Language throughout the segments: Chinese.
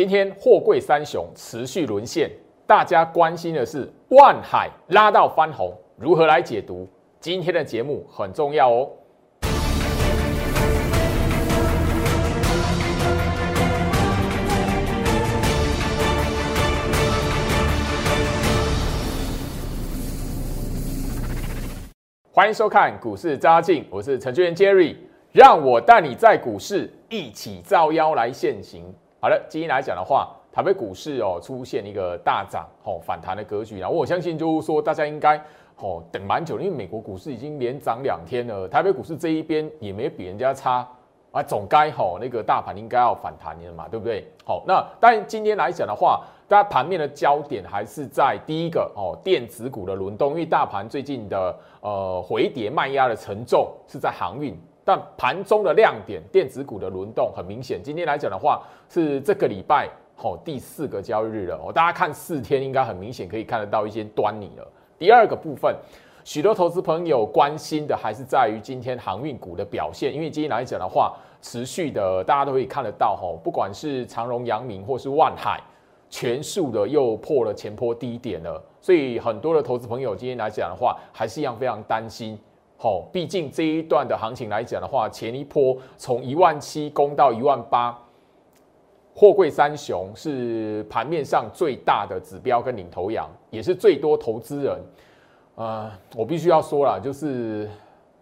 今天货柜三雄持续沦陷，大家关心的是万海拉到翻红，如何来解读？今天的节目很重要哦。欢迎收看股市扎进，我是程序员 Jerry，让我带你在股市一起造妖来现行。好了，今天来讲的话，台北股市哦出现一个大涨哦反弹的格局，然后我相信就是说大家应该哦等蛮久，因为美国股市已经连涨两天了，台北股市这一边也没比人家差啊，总该吼那个大盘应该要反弹的嘛，对不对？好，那但今天来讲的话，大家盘面的焦点还是在第一个哦电子股的轮动，因为大盘最近的呃回跌卖压的沉重是在航运。但盘中的亮点，电子股的轮动很明显。今天来讲的话，是这个礼拜好第四个交易日了哦。大家看四天，应该很明显可以看得到一些端倪了。第二个部分，许多投资朋友关心的还是在于今天航运股的表现，因为今天来讲的话，持续的大家都可以看得到哈，不管是长荣、阳明或是万海，全数的又破了前坡低点了。所以很多的投资朋友今天来讲的话，还是一样非常担心。好，毕竟这一段的行情来讲的话，前一波从一万七攻到一万八，货柜三雄是盘面上最大的指标跟领头羊，也是最多投资人，呃，我必须要说了，就是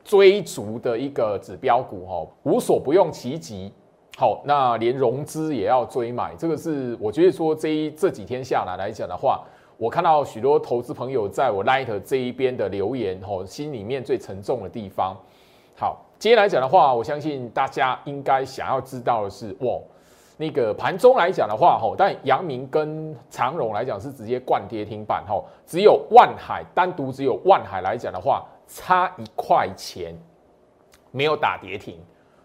追逐的一个指标股哈，无所不用其极。好，那连融资也要追买，这个是我觉得说这一这几天下来来讲的话。我看到许多投资朋友在我 Light 这一边的留言，吼，心里面最沉重的地方。好，今天来讲的话，我相信大家应该想要知道的是，哇，那个盘中来讲的话，吼，但阳明跟长荣来讲是直接灌跌停板，吼，只有万海单独只有万海来讲的话，差一块钱没有打跌停，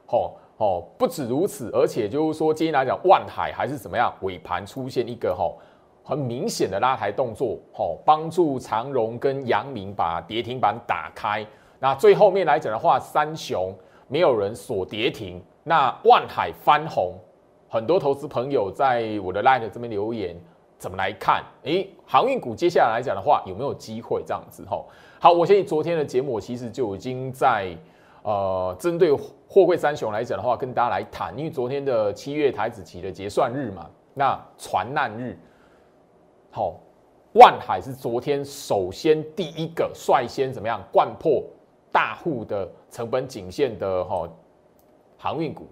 吼，哦，不止如此，而且就是说今天来讲，万海还是怎么样，尾盘出现一个吼。很明显的拉抬动作，吼，帮助长荣跟阳明把跌停板打开。那最后面来讲的话，三雄没有人锁跌停，那万海翻红。很多投资朋友在我的 line 这边留言，怎么来看？诶，航运股接下来来讲的话，有没有机会这样子？吼，好，我相信昨天的节目其实就已经在呃针对货柜三雄来讲的话，跟大家来谈，因为昨天的七月台子期的结算日嘛，那船难日。好，万海是昨天首先第一个率先怎么样贯破大户的成本颈线的哈航运股，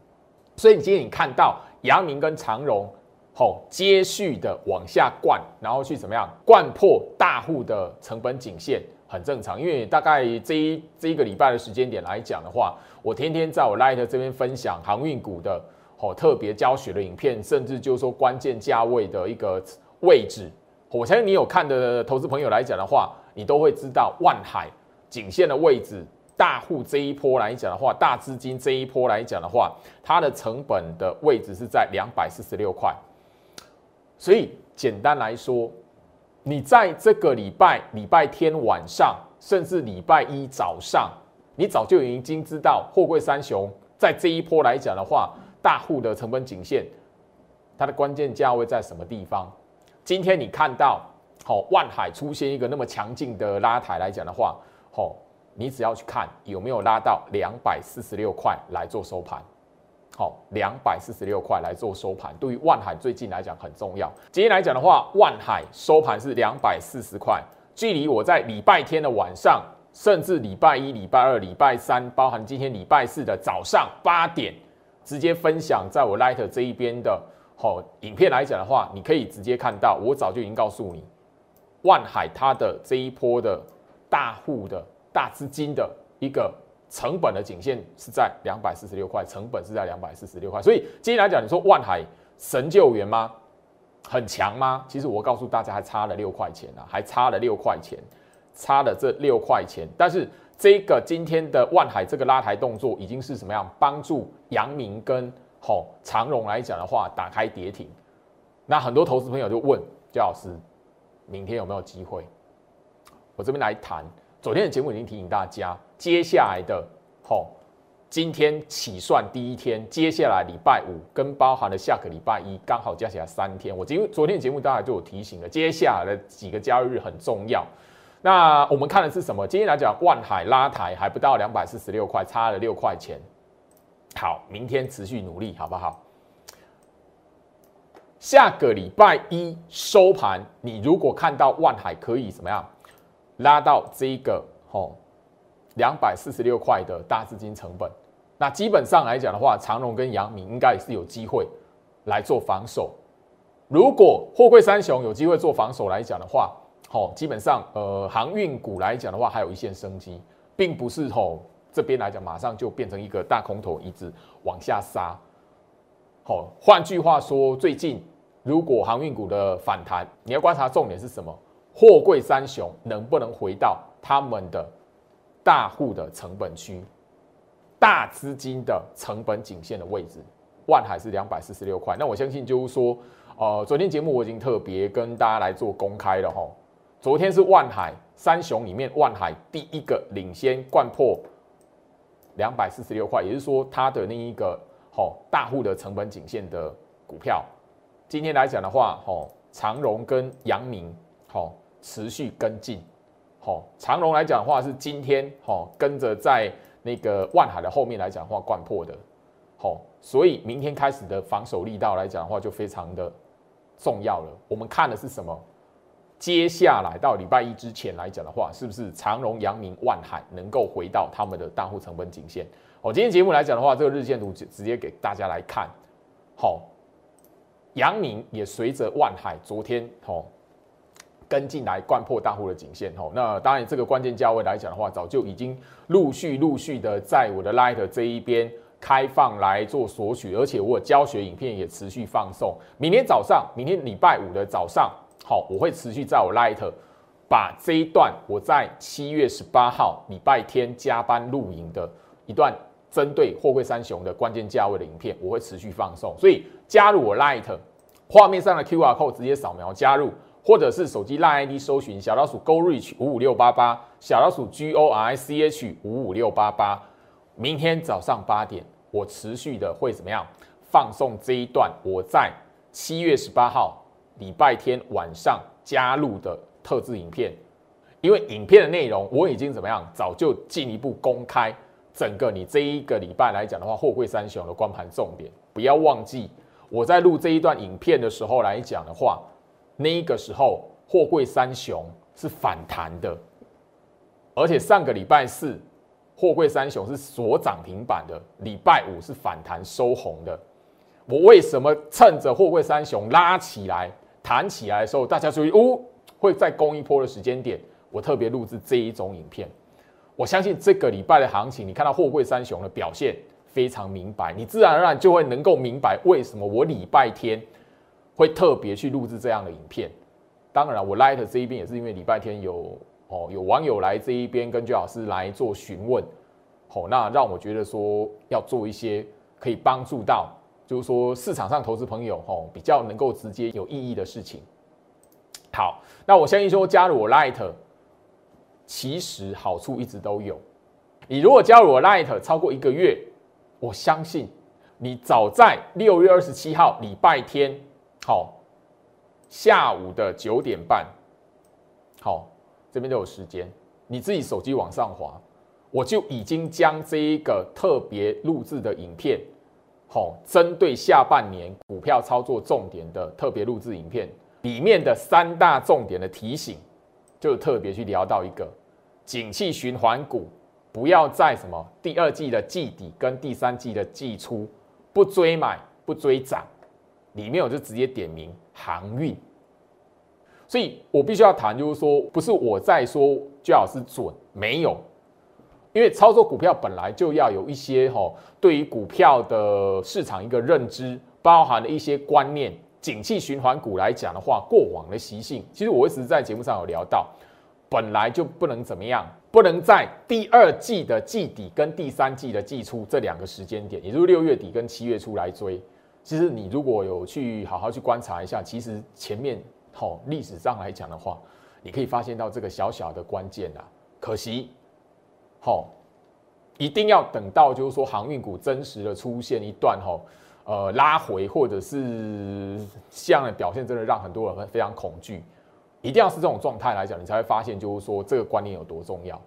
所以你今天你看到阳明跟长荣好接续的往下灌，然后去怎么样灌破大户的成本颈线，很正常，因为大概这一这一个礼拜的时间点来讲的话，我天天在我 Light 这边分享航运股的哦特别教学的影片，甚至就是说关键价位的一个位置。我相信你有看的投资朋友来讲的话，你都会知道万海颈线的位置，大户这一波来讲的话，大资金这一波来讲的话，它的成本的位置是在两百四十六块。所以简单来说，你在这个礼拜礼拜天晚上，甚至礼拜一早上，你早就已经知道货柜三雄在这一波来讲的话，大户的成本颈线，它的关键价位在什么地方？今天你看到好万海出现一个那么强劲的拉抬来讲的话，好，你只要去看有没有拉到两百四十六块来做收盘，好，两百四十六块来做收盘，对于万海最近来讲很重要。今天来讲的话，万海收盘是两百四十块，距离我在礼拜天的晚上，甚至礼拜一、礼拜二、礼拜三，包含今天礼拜四的早上八点，直接分享在我 Light 这一边的。好，影片来讲的话，你可以直接看到，我早就已经告诉你，万海它的这一波的大户的大资金的一个成本的颈线是在两百四十六块，成本是在两百四十六块。所以今天来讲，你说万海神救援吗？很强吗？其实我告诉大家，还差了六块钱啊，还差了六块钱，差了这六块钱。但是这个今天的万海这个拉抬动作，已经是什么样？帮助阳明跟。好，长荣来讲的话，打开跌停，那很多投资朋友就问焦老师，明天有没有机会？我这边来谈，昨天的节目已经提醒大家，接下来的好今天起算第一天，接下来礼拜五跟包含了下个礼拜一，刚好加起来三天。我今昨天节目大家就有提醒了，接下来的几个交易日很重要。那我们看的是什么？今天来讲，万海拉抬还不到两百四十六块，差了六块钱。好，明天持续努力，好不好？下个礼拜一收盘，你如果看到万海可以怎么样拉到这个哦两百四十六块的大资金成本？那基本上来讲的话，长荣跟阳明应该也是有机会来做防守。如果货柜三雄有机会做防守来讲的话，好，基本上呃航运股来讲的话，还有一线生机，并不是吼这边来讲马上就变成一个大空头，一直往下杀。好，换句话说，最近如果航运股的反弹，你要观察重点是什么？货柜三雄能不能回到他们的大户的成本区？大资金的成本颈线的位置，万海是两百四十六块。那我相信就是说，呃，昨天节目我已经特别跟大家来做公开了哈。昨天是万海三雄里面，万海第一个领先贯破两百四十六块，也就是说它的那一个好大户的成本颈线的股票。今天来讲的话，吼长荣跟阳明好持续跟进，好长荣来讲的话是今天好跟着在。那个万海的后面来讲的话，贯破的，好，所以明天开始的防守力道来讲的话，就非常的重要了。我们看的是什么？接下来到礼拜一之前来讲的话，是不是长荣、阳明、万海能够回到他们的大户成本颈线？哦，今天节目来讲的话，这个日线图直直接给大家来看，好，阳明也随着万海昨天，好。跟进来灌破大户的颈线吼，那当然这个关键价位来讲的话，早就已经陆续陆续的在我的 Light 这一边开放来做索取，而且我教学影片也持续放送。明天早上，明天礼拜五的早上，好，我会持续在我 Light 把这一段我在七月十八号礼拜天加班录影的一段针对货柜三雄的关键价位的影片，我会持续放送。所以加入我 Light 画面上的 QR code 直接扫描加入。或者是手机拉 ID 搜寻小老鼠 Go Reach 五五六八八，小老鼠 G O R I C H 五五六八八。明天早上八点，我持续的会怎么样放送这一段我在七月十八号礼拜天晚上加入的特制影片。因为影片的内容我已经怎么样，早就进一步公开整个你这一个礼拜来讲的话，货柜三雄的光盘重点，不要忘记我在录这一段影片的时候来讲的话。那个时候，货柜三雄是反弹的，而且上个礼拜四，货柜三雄是锁涨停板的，礼拜五是反弹收红的。我为什么趁着货柜三雄拉起来、弹起来的时候，大家注意哦，会在攻一波的时间点，我特别录制这一种影片。我相信这个礼拜的行情，你看到货柜三雄的表现非常明白，你自然而然就会能够明白为什么我礼拜天。会特别去录制这样的影片，当然，我 Light 这一边也是因为礼拜天有哦有网友来这一边跟居老师来做询问，好，那让我觉得说要做一些可以帮助到，就是说市场上投资朋友吼比较能够直接有意义的事情。好，那我相信说加入我 Light，其实好处一直都有。你如果加入我 Light 超过一个月，我相信你早在六月二十七号礼拜天。好，下午的九点半，好，这边都有时间，你自己手机往上滑，我就已经将这一个特别录制的影片，好，针对下半年股票操作重点的特别录制影片里面的三大重点的提醒，就特别去聊到一个景气循环股，不要在什么第二季的季底跟第三季的季初不追买不追涨。里面我就直接点名航运，所以我必须要谈，就是说不是我在说最好是准，没有，因为操作股票本来就要有一些哈，对于股票的市场一个认知，包含了一些观念。景气循环股来讲的话，过往的习性，其实我一直在节目上有聊到，本来就不能怎么样，不能在第二季的季底跟第三季的季初这两个时间点，也就是六月底跟七月初来追。其实你如果有去好好去观察一下，其实前面吼历史上来讲的话，你可以发现到这个小小的关键啊。可惜，吼一定要等到就是说航运股真实的出现一段吼，呃拉回或者是这样的表现，真的让很多人非常恐惧。一定要是这种状态来讲，你才会发现就是说这个观念有多重要。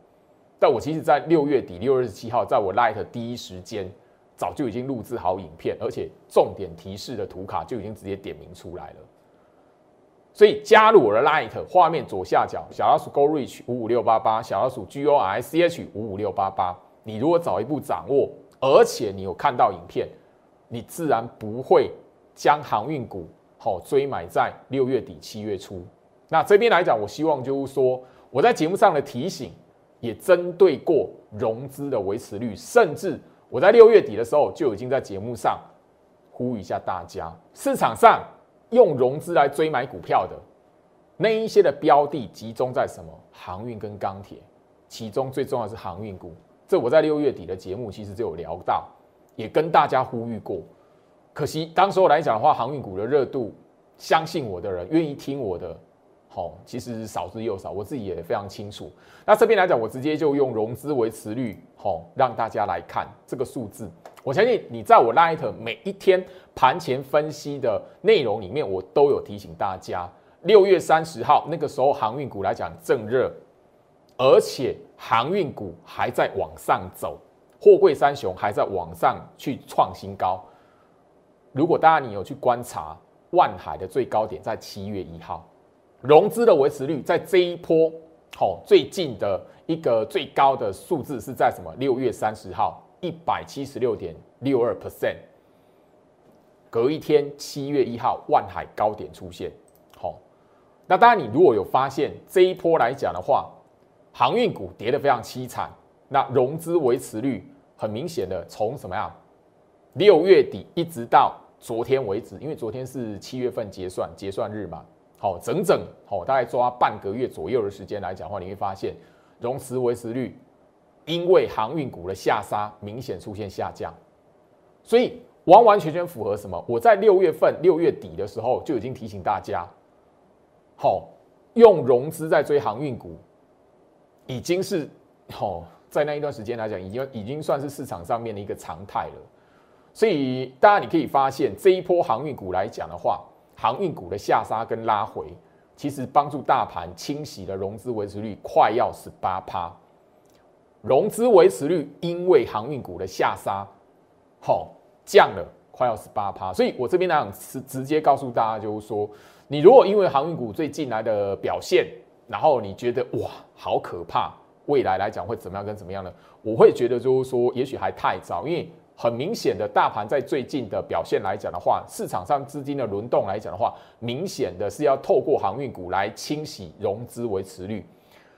但我其实，在六月底六月十七号，在我 Light 第一时间早就已经录制好影片，而且重点提示的图卡就已经直接点名出来了。所以加入我的 Light 画面左下角小老鼠 Go Reach 五五六八八，小老鼠 G O R C H 五五六八八。你如果早一步掌握，而且你有看到影片，你自然不会将航运股好追买在六月底七月初。那这边来讲，我希望就是说，我在节目上的提醒也针对过融资的维持率，甚至我在六月底的时候就已经在节目上呼吁一下大家，市场上用融资来追买股票的那一些的标的集中在什么？航运跟钢铁，其中最重要是航运股。这我在六月底的节目其实就有聊到，也跟大家呼吁过。可惜当时候来讲的话，航运股的热度，相信我的人，愿意听我的，好，其实少之又少。我自己也非常清楚。那这边来讲，我直接就用融资维持率，好，让大家来看这个数字。我相信你在我 Light 每一天盘前分析的内容里面，我都有提醒大家，六月三十号那个时候航运股来讲正热。而且航运股还在往上走，货柜三雄还在往上去创新高。如果大家你有去观察万海的最高点在七月一号，融资的维持率在这一波，好最近的一个最高的数字是在什么？六月三十号一百七十六点六二 percent。隔一天七月一号万海高点出现，好，那当然你如果有发现这一波来讲的话。航运股跌得非常凄惨，那融资维持率很明显的从什么样？六月底一直到昨天为止，因为昨天是七月份结算结算日嘛，好，整整好大概抓半个月左右的时间来讲的话，你会发现融资维持率因为航运股的下杀明显出现下降，所以完完全全符合什么？我在六月份六月底的时候就已经提醒大家，好用融资在追航运股。已经是哦，在那一段时间来讲，已经已经算是市场上面的一个常态了。所以大家你可以发现，这一波航运股来讲的话，航运股的下杀跟拉回，其实帮助大盘清洗的融资维持率快要十八趴。融资维持率因为航运股的下杀，好降了快要十八趴。所以我这边来讲是直接告诉大家，就是说，你如果因为航运股最近来的表现，然后你觉得哇，好可怕！未来来讲会怎么样跟怎么样呢？我会觉得就是说，也许还太早，因为很明显的大盘在最近的表现来讲的话，市场上资金的轮动来讲的话，明显的是要透过航运股来清洗融资维持率。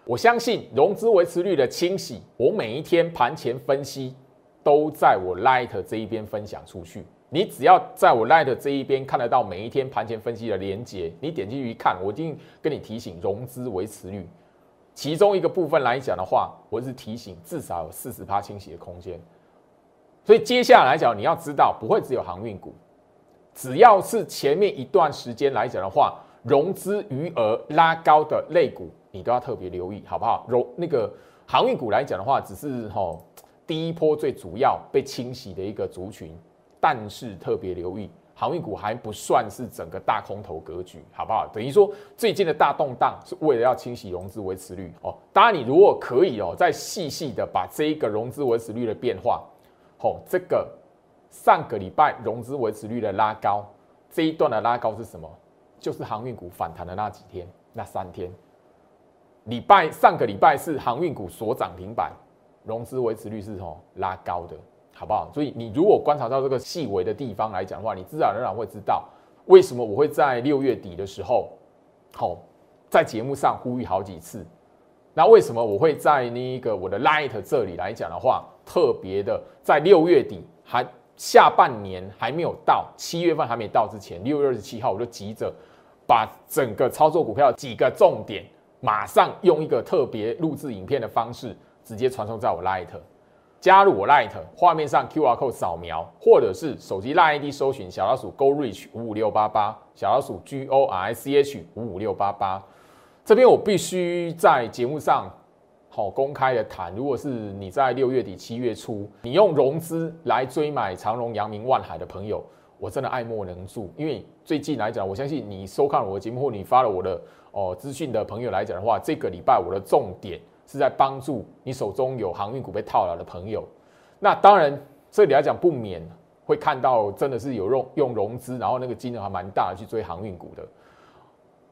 我相信融资维持率的清洗，我每一天盘前分析都在我 Light 这一边分享出去。你只要在我 Light 这一边看得到每一天盘前分析的连接，你点进去一看，我一定跟你提醒融资维持率，其中一个部分来讲的话，我是提醒至少有四十趴清洗的空间。所以接下来讲，你要知道不会只有航运股，只要是前面一段时间来讲的话，融资余额拉高的类股，你都要特别留意，好不好？融那个航运股来讲的话，只是吼第一波最主要被清洗的一个族群。但是特别留意，航运股还不算是整个大空头格局，好不好？等于说最近的大动荡是为了要清洗融资维持率哦。当然，你如果可以哦，再细细的把这一个融资维持率的变化，哦，这个上个礼拜融资维持率的拉高，这一段的拉高是什么？就是航运股反弹的那几天，那三天。礼拜上个礼拜是航运股所涨停板，融资维持率是哦拉高的。好不好？所以你如果观察到这个细微的地方来讲的话，你自然而然会知道为什么我会在六月底的时候，好在节目上呼吁好几次。那为什么我会在那个我的 Light 这里来讲的话，特别的在六月底还下半年还没有到七月份还没到之前，六月二十七号我就急着把整个操作股票几个重点，马上用一个特别录制影片的方式，直接传送在我 Light。加入我 Light 画面上 QR code 扫描，或者是手机 Light ID 搜寻小老鼠 Go Reach 五五六八八，小老鼠 G O R C H 五五六八八。这边我必须在节目上，好公开的谈，如果是你在六月底七月初，你用融资来追买长荣、阳明、万海的朋友，我真的爱莫能助。因为最近来讲，我相信你收看我的节目或你发了我的哦资讯的朋友来讲的话，这个礼拜我的重点是在帮助你手中有航运股被套牢的朋友。那当然这里来讲不免会看到真的是有用用融资，然后那个金额还蛮大的去追航运股的。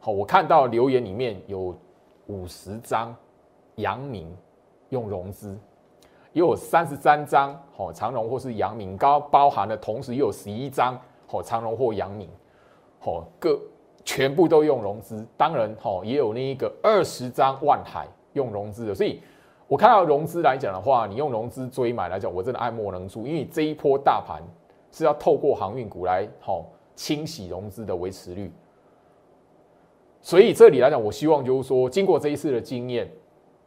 好，我看到留言里面有五十张。阳明用融资，又有三十三张，好长荣或是阳明高包含的同时又有十一张，好长荣或阳明，好各全部都用融资。当然，好也有那一个二十张万海用融资的。所以我看到融资来讲的话，你用融资追买来讲，我真的爱莫能助。因为这一波大盘是要透过航运股来好清洗融资的维持率。所以这里来讲，我希望就是说，经过这一次的经验。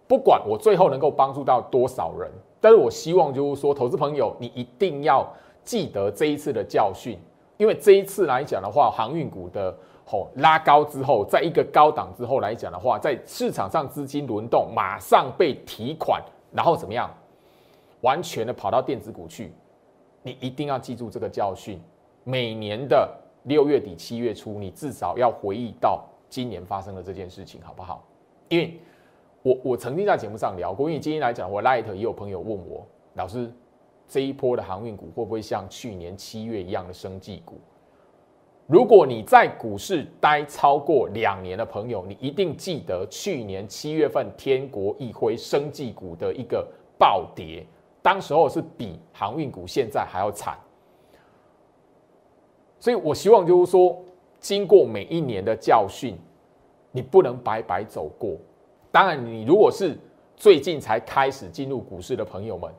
不管我最后能够帮助到多少人，但是我希望就是说，投资朋友你一定要记得这一次的教训，因为这一次来讲的话，航运股的吼拉高之后，在一个高档之后来讲的话，在市场上资金轮动马上被提款，然后怎么样，完全的跑到电子股去，你一定要记住这个教训。每年的六月底七月初，你至少要回忆到今年发生的这件事情，好不好？因为。我我曾经在节目上聊过，因为今天来讲，我 Light 也有朋友问我，老师，这一波的航运股会不会像去年七月一样的生技股？如果你在股市待超过两年的朋友，你一定记得去年七月份天国一辉生技股的一个暴跌，当时候是比航运股现在还要惨。所以我希望就是说，经过每一年的教训，你不能白白走过。当然，你如果是最近才开始进入股市的朋友们，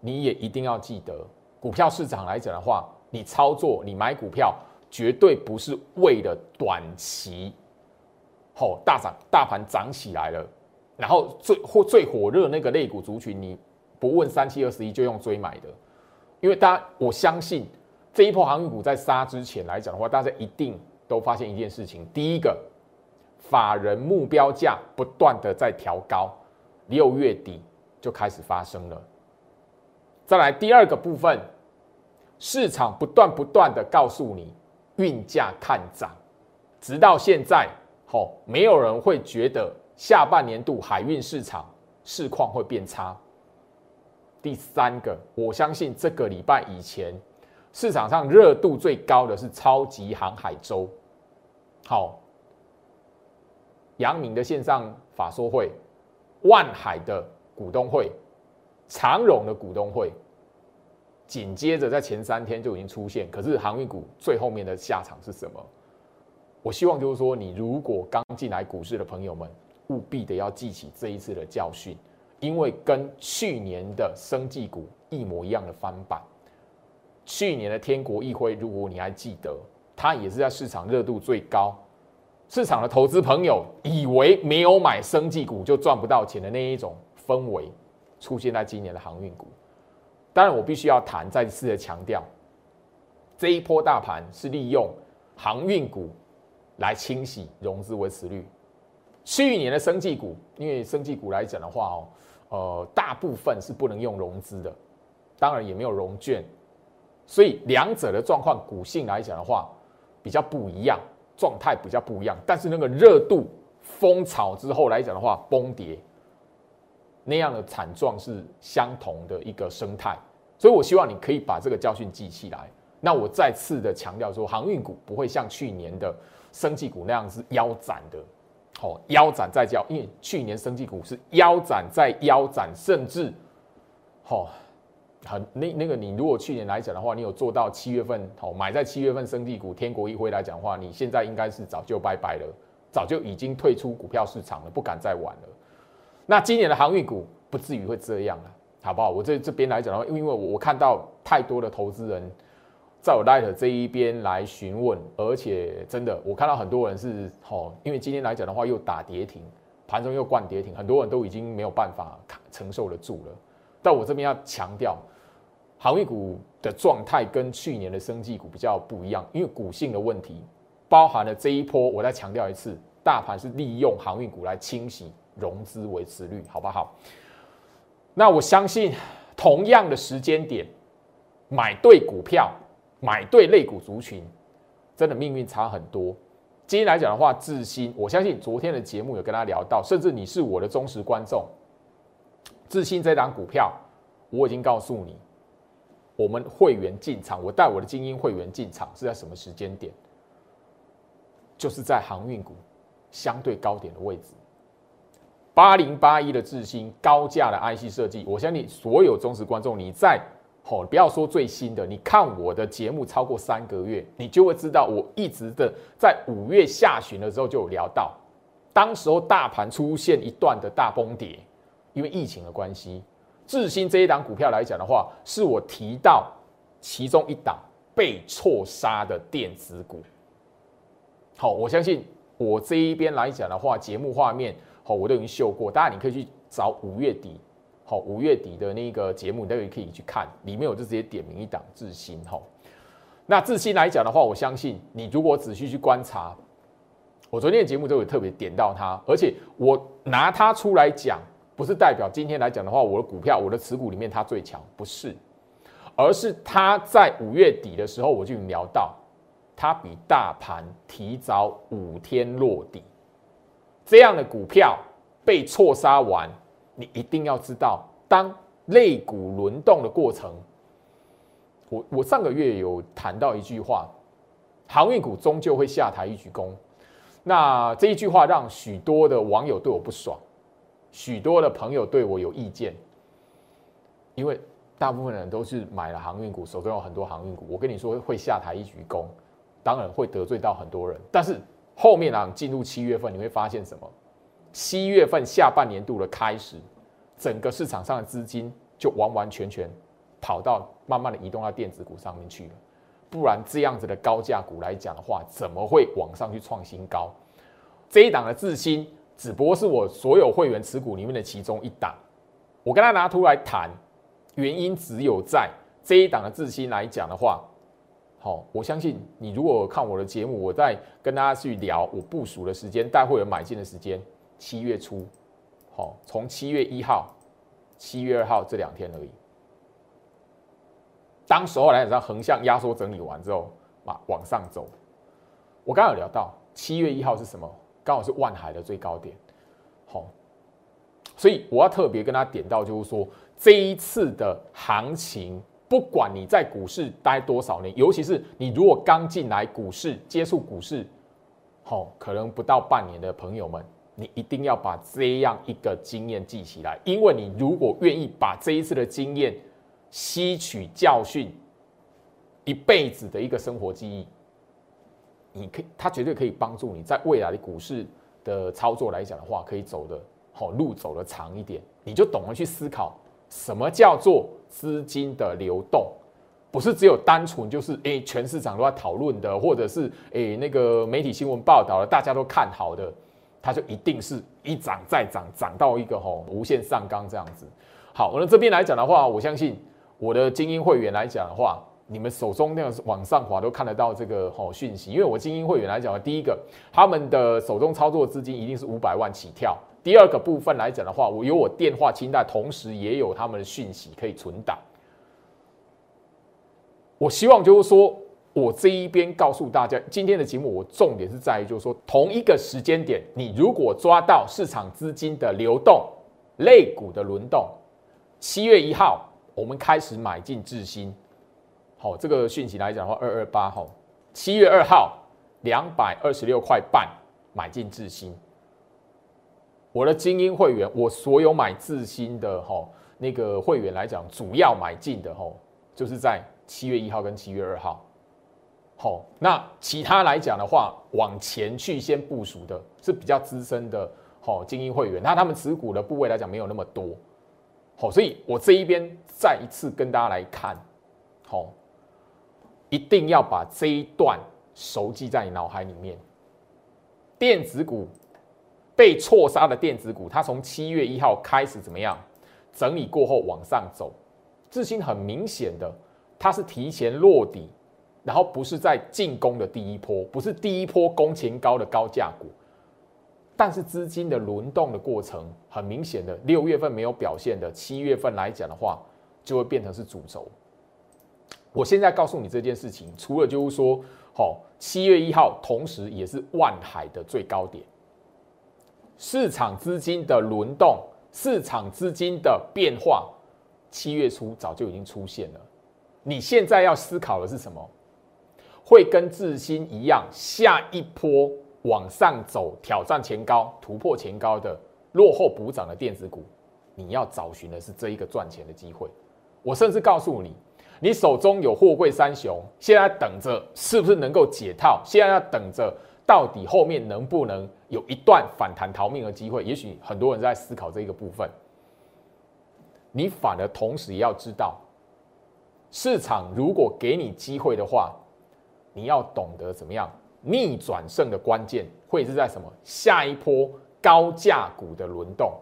你也一定要记得，股票市场来讲的话，你操作、你买股票，绝对不是为了短期，吼大涨，大盘涨起来了，然后最或最火热那个类股族群，你不问三七二十一就用追买的，因为大家我相信这一波航运股在杀之前来讲的话，大家一定都发现一件事情，第一个。法人目标价不断的在调高，六月底就开始发生了。再来第二个部分，市场不断不断的告诉你运价看涨，直到现在，吼，没有人会觉得下半年度海运市场市况会变差。第三个，我相信这个礼拜以前，市场上热度最高的是超级航海周，好。阳明的线上法说会，万海的股东会，长荣的股东会，紧接着在前三天就已经出现。可是航运股最后面的下场是什么？我希望就是说，你如果刚进来股市的朋友们，务必的要记起这一次的教训，因为跟去年的生技股一模一样的翻版。去年的天国一辉，如果你还记得，它也是在市场热度最高。市场的投资朋友以为没有买生技股就赚不到钱的那一种氛围，出现在今年的航运股。当然，我必须要谈，再次的强调，这一波大盘是利用航运股来清洗融资维持率。去年的生技股，因为生技股来讲的话哦，呃，大部分是不能用融资的，当然也没有融券，所以两者的状况股性来讲的话比较不一样。状态比较不一样，但是那个热度风潮之后来讲的话，崩跌那样的惨状是相同的一个生态，所以我希望你可以把这个教训记起来。那我再次的强调说，航运股不会像去年的生技股那样是腰斩的，好腰斩再叫，因为去年生技股是腰斩再腰斩，甚至好。很那那个，你如果去年来讲的话，你有做到七月份好买在七月份生地股天国一辉来讲的话，你现在应该是早就拜拜了，早就已经退出股票市场了，不敢再玩了。那今年的航运股不至于会这样了，好不好？我这这边来讲的话，因为我我看到太多的投资人在我 Light 这一边来询问，而且真的我看到很多人是好，因为今天来讲的话又打跌停，盘中又灌跌停，很多人都已经没有办法承受得住了。但我这边要强调。航运股的状态跟去年的生技股比较不一样，因为股性的问题，包含了这一波。我再强调一次，大盘是利用航运股来清洗融资维持率，好不好？那我相信，同样的时间点，买对股票，买对类股族群，真的命运差很多。今天来讲的话，智新，我相信昨天的节目有跟他聊到，甚至你是我的忠实观众，智新这档股票，我已经告诉你，我们会员进场，我带我的精英会员进场是在什么时间点？就是在航运股相对高点的位置，八零八一的智新高价的 IC 设计，我相信所有忠实观众，你在哦，不要说最新的，你看我的节目超过三个月，你就会知道我一直的在五月下旬的时候就有聊到，当时候大盘出现一段的大崩跌，因为疫情的关系，智新这一档股票来讲的话，是我提到其中一档被错杀的电子股。好，我相信我这一边来讲的话，节目画面好，我都已经秀过，当然你可以去找五月底，好，五月底的那个节目，都可以去看，里面我就直接点名一档智新，哈。那智新来讲的话，我相信你如果仔细去观察，我昨天的节目都有特别点到它，而且我拿它出来讲，不是代表今天来讲的话，我的股票，我的持股里面它最强，不是，而是它在五月底的时候，我就聊到。它比大盘提早五天落地，这样的股票被错杀完，你一定要知道，当类股轮动的过程，我我上个月有谈到一句话，航运股终究会下台一鞠躬。那这一句话让许多的网友对我不爽，许多的朋友对我有意见，因为大部分人都是买了航运股，手中有很多航运股，我跟你说会下台一鞠躬。当然会得罪到很多人，但是后面啊，进入七月份，你会发现什么？七月份下半年度的开始，整个市场上的资金就完完全全跑到慢慢的移动到电子股上面去了。不然这样子的高价股来讲的话，怎么会往上去创新高？这一档的自新只不过是我所有会员持股里面的其中一档，我跟他拿出来谈，原因只有在这一档的智新来讲的话。好，我相信你如果看我的节目，我在跟大家去聊我部署的时间，带会员买进的时间，七月初，好，从七月一号、七月二号这两天而已。当时候来讲，横向压缩整理完之后，啊，往上走。我刚刚有聊到七月一号是什么？刚好是万海的最高点。好，所以我要特别跟他点到，就是说这一次的行情。不管你在股市待多少年，尤其是你如果刚进来股市接触股市，好，可能不到半年的朋友们，你一定要把这样一个经验记起来，因为你如果愿意把这一次的经验吸取教训，一辈子的一个生活记忆，你可以，它绝对可以帮助你在未来的股市的操作来讲的话，可以走的好路走的长一点，你就懂得去思考。什么叫做资金的流动？不是只有单纯就是诶，全市场都在讨论的，或者是诶那个媒体新闻报道了，大家都看好的，它就一定是一涨再涨，涨到一个吼无限上纲这样子。好，我们这边来讲的话，我相信我的精英会员来讲的话，你们手中那个往上滑都看得到这个吼讯息，因为我精英会员来讲第一个，他们的手中操作资金一定是五百万起跳。第二个部分来讲的话，我有我电话清单，同时也有他们的讯息可以存档。我希望就是说，我这一边告诉大家，今天的节目我重点是在于，就是说，同一个时间点，你如果抓到市场资金的流动、类股的轮动，七月一号我们开始买进智新。好，这个讯息来讲的话，二二八号，七月二号两百二十六块半买进智新。我的精英会员，我所有买自新的哈那个会员来讲，主要买进的哈，就是在七月一号跟七月二号。好，那其他来讲的话，往前去先部署的是比较资深的好精英会员，那他们持股的部位来讲没有那么多。好，所以我这一边再一次跟大家来看，好，一定要把这一段熟记在你脑海里面，电子股。被错杀的电子股，它从七月一号开始怎么样？整理过后往上走，智新很明显的，它是提前落底，然后不是在进攻的第一波，不是第一波攻前高的高价股，但是资金的轮动的过程，很明显的，六月份没有表现的，七月份来讲的话，就会变成是主轴。我现在告诉你这件事情，除了就是说，好，七月一号同时也是万海的最高点，市场资金的轮动，市场资金的变化，七月初早就已经出现了。你现在要思考的是什么？会跟智新一样，下一波。往上走，挑战前高，突破前高的落后补涨的电子股，你要找寻的是这一个赚钱的机会。我甚至告诉你，你手中有货柜三雄，现在等着是不是能够解套？现在要等着到底后面能不能有一段反弹逃命的机会？也许很多人在思考这一个部分。你反而同时也要知道，市场如果给你机会的话，你要懂得怎么样。逆转胜的关键会是在什么？下一波高价股的轮动，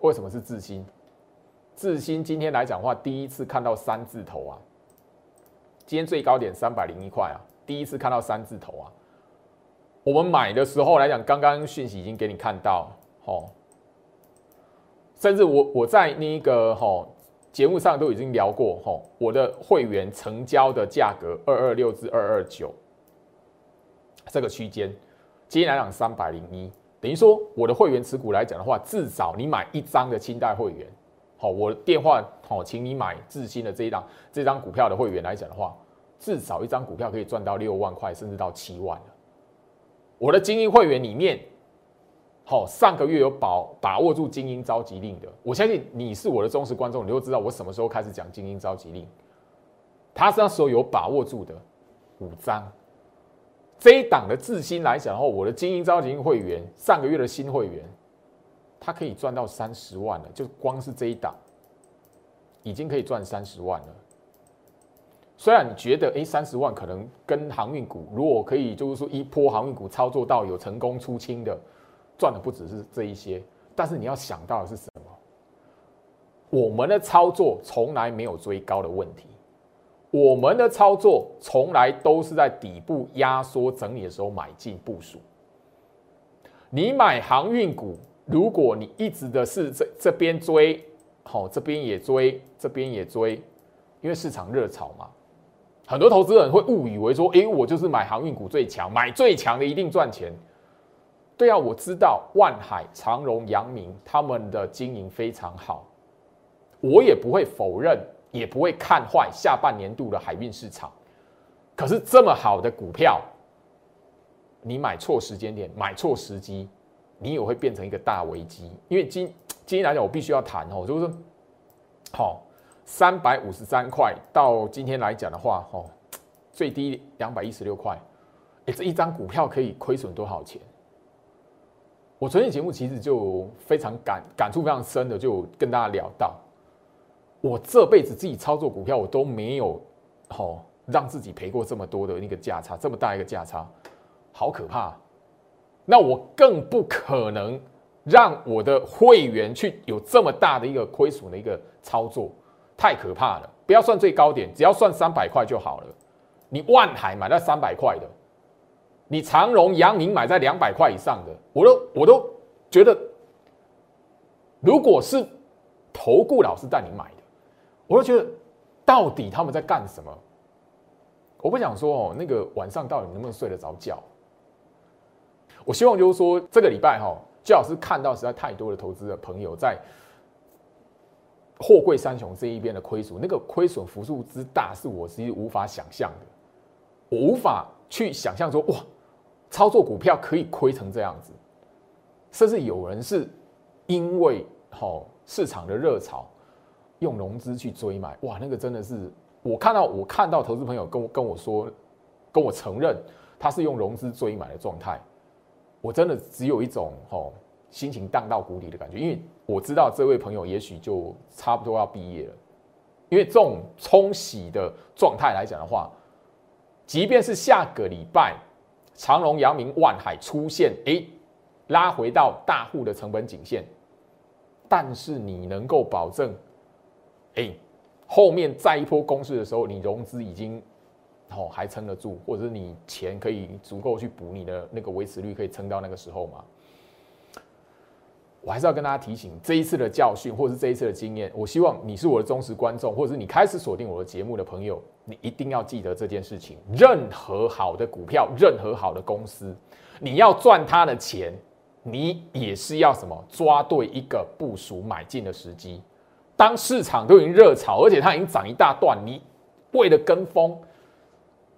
为什么是自新？智新今天来讲话，第一次看到三字头啊！今天最高点三百零一块啊，第一次看到三字头啊！我们买的时候来讲，刚刚讯息已经给你看到，哦，甚至我我在那个哈节目上都已经聊过，哈，我的会员成交的价格二二六至二二九。这个区间，今天来讲三百零一，等于说我的会员持股来讲的话，至少你买一张的清代会员，好，我电话好，请你买智新的这一档这张股票的会员来讲的话，至少一张股票可以赚到六万块，甚至到七万。我的精英会员里面，好，上个月有把把握住精英召集令的，我相信你是我的忠实观众，你就知道我什么时候开始讲精英召集令，他是那时候有把握住的五张。这一档的自新来讲的话，我的精英召集令会员上个月的新会员，他可以赚到三十万了，就光是这一档，已经可以赚三十万了。虽然你觉得，哎，三十万可能跟航运股，如果可以，就是说一波航运股操作到有成功出清的，赚的不只是这一些，但是你要想到的是什么？我们的操作从来没有追高的问题。我们的操作从来都是在底部压缩整理的时候买进部署。你买航运股，如果你一直的是这这边追，好这边也追，这边也追，因为市场热炒嘛，很多投资人会误以为说，诶，我就是买航运股最强，买最强的一定赚钱。对啊，我知道万海、长荣、阳明他们的经营非常好，我也不会否认。也不会看坏下半年度的海运市场，可是这么好的股票，你买错时间点，买错时机，你也会变成一个大危机。因为今今天来讲，我必须要谈哦，就是说好三百五十三块到今天来讲的话，哦，最低两百一十六块，哎，这一张股票可以亏损多少钱？我昨天节目其实就非常感感触非常深的，就跟大家聊到。我这辈子自己操作股票，我都没有好让自己赔过这么多的那个价差，这么大一个价差，好可怕。那我更不可能让我的会员去有这么大的一个亏损的一个操作，太可怕了。不要算最高点，只要算三百块就好了。你万海买在三百块的，你长荣、阳明买在两百块以上的，我都我都觉得，如果是投顾老师带你买的。我就觉得，到底他们在干什么？我不想说哦，那个晚上到底能不能睡得着觉？我希望就是说，这个礼拜哈，最好是看到实在太多的投资的朋友在货柜三雄这一边的亏损，那个亏损幅度之大，是我其实无法想象的。我无法去想象说，哇，操作股票可以亏成这样子，甚至有人是因为哈市场的热潮。用融资去追买，哇，那个真的是我看到，我看到投资朋友跟我跟我说，跟我承认他是用融资追买的状态，我真的只有一种吼心情荡到谷底的感觉，因为我知道这位朋友也许就差不多要毕业了，因为这种冲洗的状态来讲的话，即便是下个礼拜长隆、阳明、万海出现，哎，拉回到大户的成本颈线，但是你能够保证？哎，后面再一波攻势的时候，你融资已经哦还撑得住，或者是你钱可以足够去补你的那个维持率，可以撑到那个时候吗？我还是要跟大家提醒，这一次的教训，或是这一次的经验，我希望你是我的忠实观众，或者是你开始锁定我的节目的朋友，你一定要记得这件事情。任何好的股票，任何好的公司，你要赚它的钱，你也是要什么？抓对一个部署买进的时机。当市场都已经热炒，而且它已经涨一大段，你为了跟风。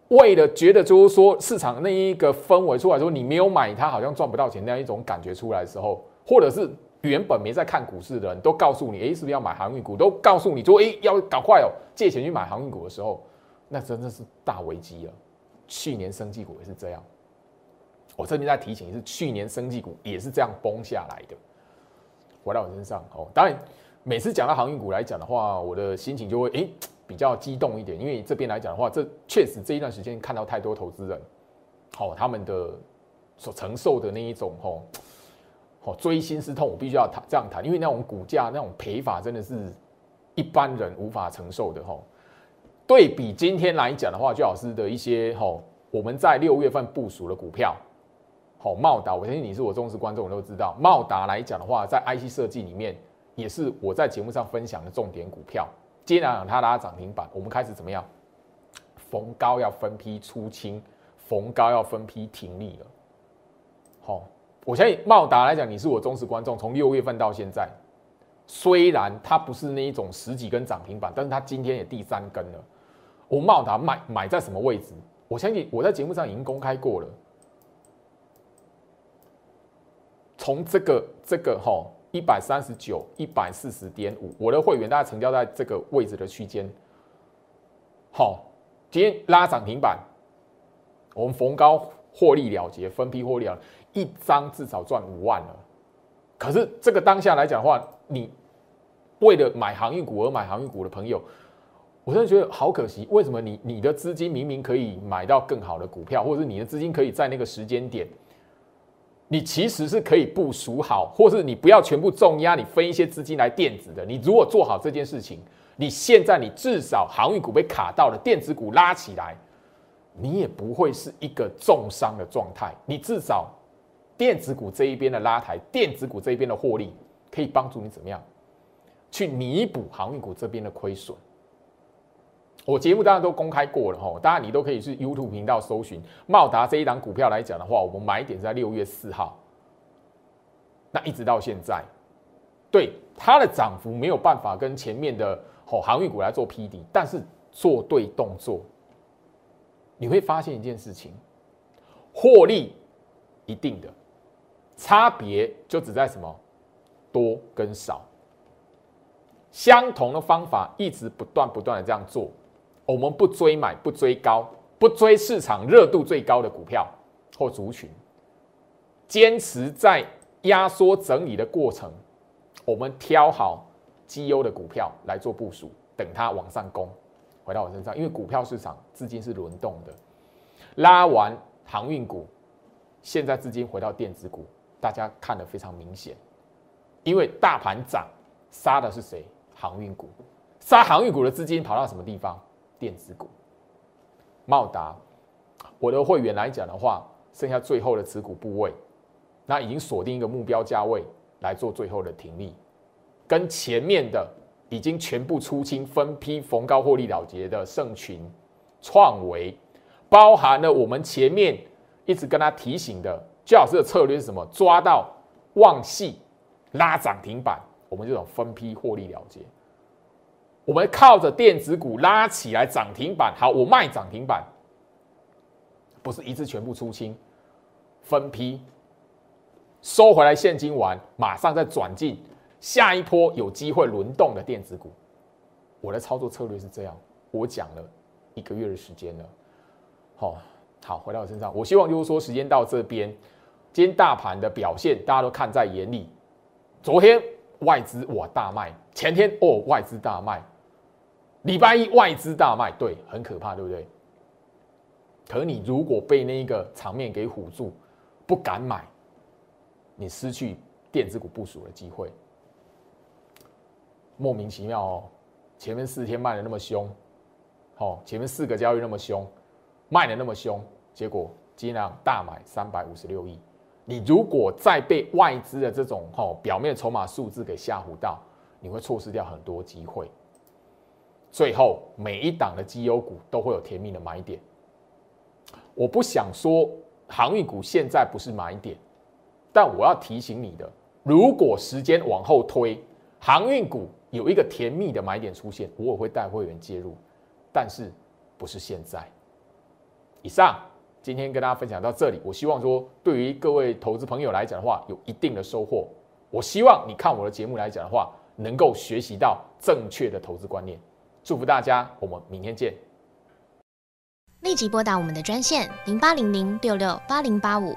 为了觉得就是说市场那一个氛围出来说你没有买它好像赚不到钱那样一种感觉出来的时候，或者是原本没在看股市的人都告诉你，哎，是不是要买航运股？都告诉你说，哎，要搞快哦，借钱去买航运股的时候，那真的是大危机了。去年生技股也是这样，我这边在提醒是，去年生技股也是这样崩下来的。回到我身上哦，当然每次讲到航运股来讲的话，我的心情就会哎。比较激动一点，因为这边来讲的话，这确实这一段时间看到太多投资人，好，他们的所承受的那一种吼，好锥心之痛，我必须要谈这样谈，因为那种股价那种赔法真的是一般人无法承受的吼。对比今天来讲的话，最老师的一些吼，我们在六月份部署的股票，好，茂达，我相信你是我忠实观众，我都知道，茂达来讲的话，在 IC 设计里面也是我在节目上分享的重点股票。接着它拉涨停板，我们开始怎么样？逢高要分批出清，逢高要分批停利了。好，我相信茂达来讲，你是我忠实观众，从六月份到现在，虽然它不是那一种十几根涨停板，但是它今天也第三根了。我茂达买买在什么位置？我相信我在节目上已经公开过了。从这个这个哈。一百三十九，一百四十点五，我的会员大概成交在这个位置的区间。好，今天拉涨停板，我们逢高获利了结，分批获利了，一张至少赚五万了。可是这个当下来讲的话，你为了买航运股而买航运股的朋友，我真的觉得好可惜。为什么你你的资金明明可以买到更好的股票，或者是你的资金可以在那个时间点？你其实是可以部署好，或是你不要全部重压，你分一些资金来电子的。你如果做好这件事情，你现在你至少航运股被卡到了，电子股拉起来，你也不会是一个重伤的状态。你至少电子股这一边的拉抬，电子股这一边的获利，可以帮助你怎么样去弥补航运股这边的亏损。我节目当然都公开过了哈，当然你都可以去 YouTube 频道搜寻茂达这一档股票来讲的话，我们买点在六月四号，那一直到现在，对它的涨幅没有办法跟前面的哦航运股来做匹敌，但是做对动作，你会发现一件事情，获利一定的差别就只在什么？多跟少，相同的方法一直不断不断的这样做。我们不追买，不追高，不追市场热度最高的股票或族群，坚持在压缩整理的过程，我们挑好绩优的股票来做部署，等它往上攻，回到我身上。因为股票市场资金是轮动的，拉完航运股，现在资金回到电子股，大家看得非常明显。因为大盘涨，杀的是谁？航运股，杀航运股的资金跑到什么地方？电子股，茂达，我的会员来讲的话，剩下最后的持股部位，那已经锁定一个目标价位来做最后的停利，跟前面的已经全部出清分批逢高获利了结的盛群、创维，包含了我们前面一直跟他提醒的，最老师的策略是什么？抓到旺系拉涨停板，我们这种分批获利了结。我们靠着电子股拉起来涨停板，好，我卖涨停板，不是一次全部出清，分批收回来现金完，马上再转进下一波有机会轮动的电子股。我的操作策略是这样，我讲了一个月的时间了，好，好，回到我身上，我希望就是说时间到这边，今天大盘的表现大家都看在眼里，昨天外资哇大卖，前天哦外资大卖。礼拜一外资大卖，对，很可怕，对不对？可你如果被那一个场面给唬住，不敢买，你失去电子股部署的机会，莫名其妙哦。前面四天卖的那么凶，好，前面四个交易那么凶，卖的那么凶，结果今天大买三百五十六亿，你如果再被外资的这种哦表面筹码数字给吓唬到，你会错失掉很多机会。最后每一档的绩优股都会有甜蜜的买点。我不想说航运股现在不是买点，但我要提醒你的，如果时间往后推，航运股有一个甜蜜的买点出现，我也会带会员介入，但是不是现在。以上今天跟大家分享到这里，我希望说对于各位投资朋友来讲的话，有一定的收获。我希望你看我的节目来讲的话，能够学习到正确的投资观念。祝福大家，我们明天见。立即拨打我们的专线零八零零六六八零八五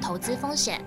投资风险。